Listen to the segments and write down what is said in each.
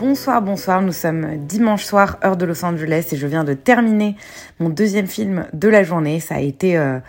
Bonsoir, bonsoir, nous sommes dimanche soir, heure de Los Angeles, et je viens de terminer mon deuxième film de la journée. Ça a été euh,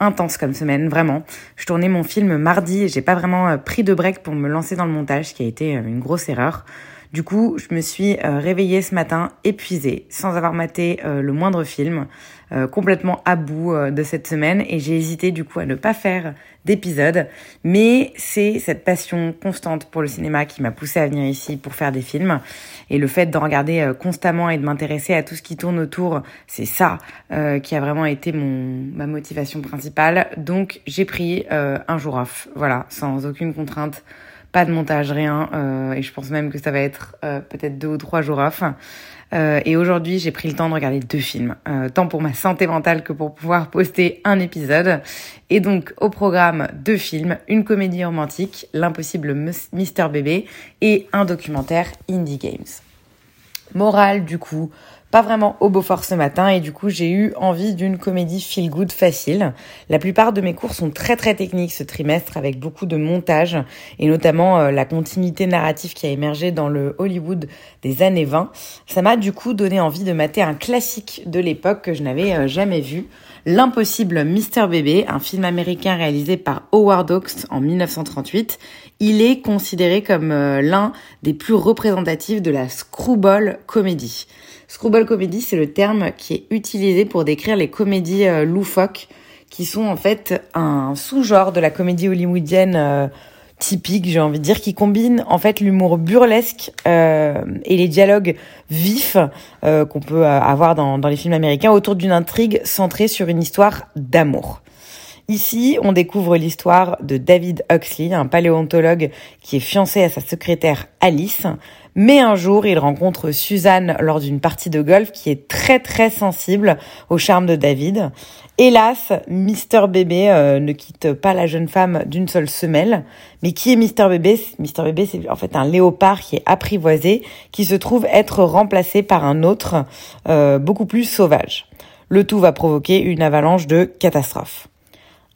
intense comme semaine, vraiment. Je tournais mon film mardi et j'ai pas vraiment euh, pris de break pour me lancer dans le montage, ce qui a été euh, une grosse erreur. Du coup, je me suis euh, réveillée ce matin épuisée, sans avoir maté euh, le moindre film, euh, complètement à bout de cette semaine, et j'ai hésité du coup à ne pas faire d'épisode. Mais c'est cette passion constante pour le cinéma qui m'a poussée à venir ici pour faire des films, et le fait d'en regarder constamment et de m'intéresser à tout ce qui tourne autour, c'est ça euh, qui a vraiment été mon ma motivation principale. Donc j'ai pris euh, un jour off, voilà, sans aucune contrainte pas de montage, rien. euh, et je pense même que ça va être euh, peut-être deux ou trois jours off. Euh, et aujourd'hui, j'ai pris le temps de regarder deux films, euh, tant pour ma santé mentale que pour pouvoir poster un épisode. Et donc, au programme, deux films, une comédie romantique, L'impossible Mister Bébé, et un documentaire Indie Games. Morale, du coup, pas vraiment au Beaufort ce matin et du coup j'ai eu envie d'une comédie feel good facile. La plupart de mes cours sont très très techniques ce trimestre avec beaucoup de montage et notamment euh, la continuité narrative qui a émergé dans le Hollywood des années 20. Ça m'a du coup donné envie de mater un classique de l'époque que je n'avais euh, jamais vu. L'impossible Mister Bébé, un film américain réalisé par Howard Hawks en 1938. Il est considéré comme euh, l'un des plus représentatifs de la screwball comédie. Screwball comedy, c'est le terme qui est utilisé pour décrire les comédies euh, loufoques, qui sont en fait un sous-genre de la comédie hollywoodienne euh, typique, j'ai envie de dire, qui combine en fait l'humour burlesque euh, et les dialogues vifs euh, qu'on peut euh, avoir dans, dans les films américains autour d'une intrigue centrée sur une histoire d'amour. Ici, on découvre l'histoire de David Huxley, un paléontologue qui est fiancé à sa secrétaire Alice. Mais un jour, il rencontre Suzanne lors d'une partie de golf qui est très très sensible au charme de David. Hélas, Mister Bébé euh, ne quitte pas la jeune femme d'une seule semelle. Mais qui est Mister Bébé? Mister Bébé, c'est en fait un léopard qui est apprivoisé, qui se trouve être remplacé par un autre euh, beaucoup plus sauvage. Le tout va provoquer une avalanche de catastrophes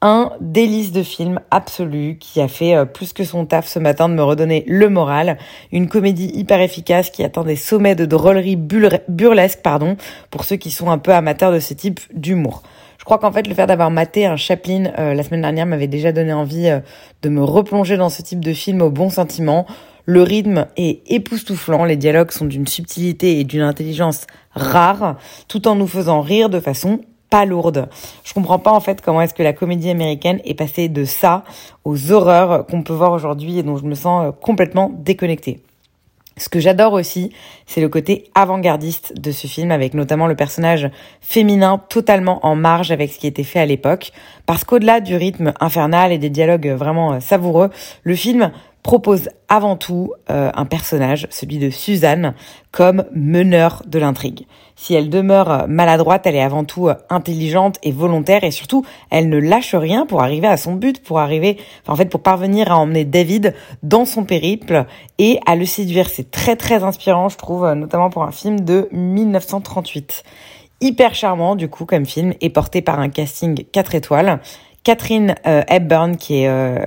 un délice de film absolu qui a fait euh, plus que son taf ce matin de me redonner le moral. Une comédie hyper efficace qui atteint des sommets de drôlerie bur- burlesque, pardon, pour ceux qui sont un peu amateurs de ce type d'humour. Je crois qu'en fait, le fait d'avoir maté un Chaplin euh, la semaine dernière m'avait déjà donné envie euh, de me replonger dans ce type de film au bon sentiment. Le rythme est époustouflant, les dialogues sont d'une subtilité et d'une intelligence rare, tout en nous faisant rire de façon pas lourde. Je comprends pas en fait comment est-ce que la comédie américaine est passée de ça aux horreurs qu'on peut voir aujourd'hui et dont je me sens euh, complètement déconnectée. Ce que j'adore aussi, c'est le côté avant-gardiste de ce film, avec notamment le personnage féminin totalement en marge avec ce qui était fait à l'époque. Parce qu'au-delà du rythme infernal et des dialogues vraiment euh, savoureux, le film propose avant tout euh, un personnage, celui de Suzanne, comme meneur de l'intrigue. Si elle demeure maladroite, elle est avant tout intelligente et volontaire et surtout, elle ne lâche rien pour arriver à son but, pour arriver, enfin, en fait, pour parvenir à emmener David dans son périple et à le séduire. C'est très très inspirant, je trouve, notamment pour un film de 1938. Hyper charmant, du coup, comme film, et porté par un casting 4 étoiles. Catherine euh, Hepburn, qui est euh,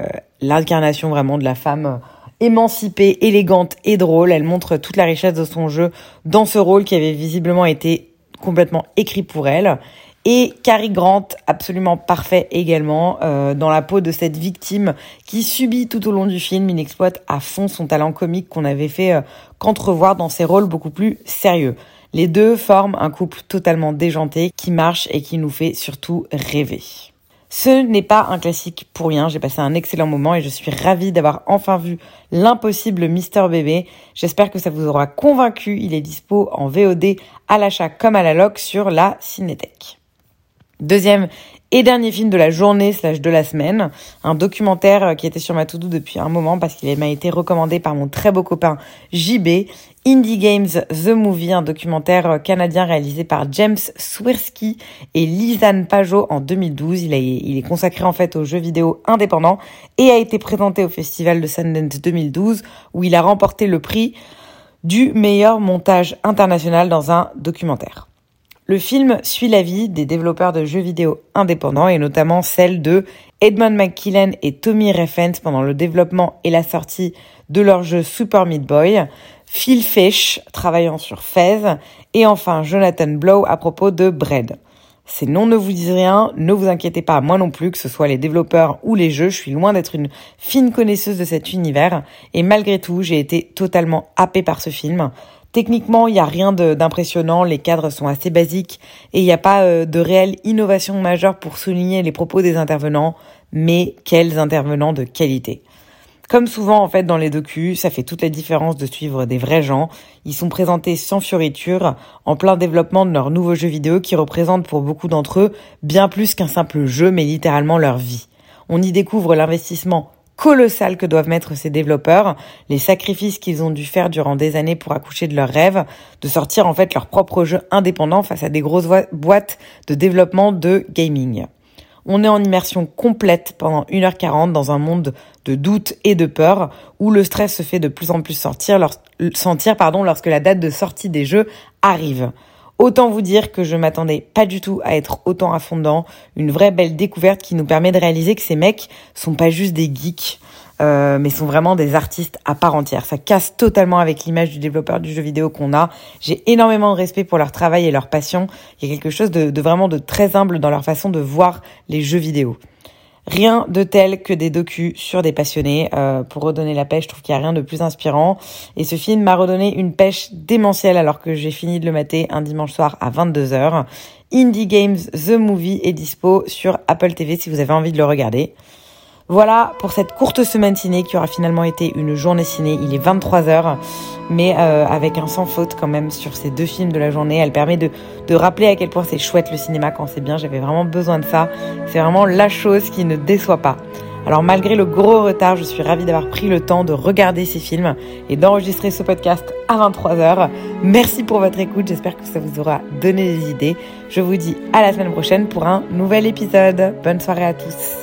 l'incarnation vraiment de la femme émancipée, élégante et drôle. Elle montre toute la richesse de son jeu dans ce rôle qui avait visiblement été complètement écrit pour elle. Et Cary Grant, absolument parfait également, euh, dans la peau de cette victime qui subit tout au long du film. Il exploite à fond son talent comique qu'on avait fait euh, qu'entrevoir dans ses rôles beaucoup plus sérieux. Les deux forment un couple totalement déjanté qui marche et qui nous fait surtout rêver. Ce n'est pas un classique pour rien, j'ai passé un excellent moment et je suis ravie d'avoir enfin vu l'impossible Mister Bébé. J'espère que ça vous aura convaincu, il est dispo en VOD à l'achat comme à la loc sur la Cinétech. Deuxième Et dernier film de la journée slash de la semaine, un documentaire euh, qui était sur ma to-do depuis un moment parce qu'il m'a été recommandé par mon très beau copain JB. Indie Games The Movie, un documentaire euh, canadien réalisé par James Swirsky et Lisanne Pajot en 2012. Il, il est consacré en fait aux jeux vidéo indépendants et a été présenté au Festival de Sundance 2012 où il a remporté le prix du meilleur montage international dans un documentaire. Le film suit la vie des développeurs de jeux vidéo indépendants et notamment celle de Edmund McKillen et Tommy Refens pendant le développement et la sortie de leur jeu Super Meat Boy, Phil Fish travaillant sur Fez et enfin Jonathan Blow à propos de Bread. Ces noms ne vous disent rien, ne vous inquiétez pas, moi non plus, que ce soit les développeurs ou les jeux, je suis loin d'être une fine connaisseuse de cet univers, et malgré tout, j'ai été totalement happée par ce film. Techniquement, il n'y a rien d'impressionnant, les cadres sont assez basiques et il n'y a pas euh, de réelle innovation majeure pour souligner les propos des intervenants, mais quels intervenants de qualité. Comme souvent en fait dans les docus, ça fait toute la différence de suivre des vrais gens. Ils sont présentés sans fioriture, en plein développement de leur nouveau jeu vidéo qui représente pour beaucoup d'entre eux bien plus qu'un simple jeu, mais littéralement leur vie. On y découvre l'investissement colossal que doivent mettre ces développeurs, les sacrifices qu'ils ont dû faire durant des années pour accoucher de leurs rêves, de sortir en fait leur propre jeu indépendant face à des grosses boîtes de développement de gaming. On est en immersion complète pendant 1h40 dans un monde de doute et de peur où le stress se fait de plus en plus sentir lorsque la date de sortie des jeux arrive. Autant vous dire que je m'attendais pas du tout à être autant affondant. Une vraie belle découverte qui nous permet de réaliser que ces mecs sont pas juste des geeks, euh, mais sont vraiment des artistes à part entière. Ça casse totalement avec l'image du développeur du jeu vidéo qu'on a. J'ai énormément de respect pour leur travail et leur passion. Il y a quelque chose de, de vraiment de très humble dans leur façon de voir les jeux vidéo. Rien de tel que des docus sur des passionnés. Euh, pour redonner la pêche, je trouve qu'il n'y a rien de plus inspirant. Et ce film m'a redonné une pêche démentielle alors que j'ai fini de le mater un dimanche soir à 22h. Indie Games The Movie est dispo sur Apple TV si vous avez envie de le regarder. Voilà pour cette courte semaine ciné qui aura finalement été une journée ciné. Il est 23h, mais euh, avec un sans faute quand même sur ces deux films de la journée. Elle permet de, de rappeler à quel point c'est chouette le cinéma quand c'est bien. J'avais vraiment besoin de ça. C'est vraiment la chose qui ne déçoit pas. Alors malgré le gros retard, je suis ravie d'avoir pris le temps de regarder ces films et d'enregistrer ce podcast à 23h. Merci pour votre écoute, j'espère que ça vous aura donné des idées. Je vous dis à la semaine prochaine pour un nouvel épisode. Bonne soirée à tous.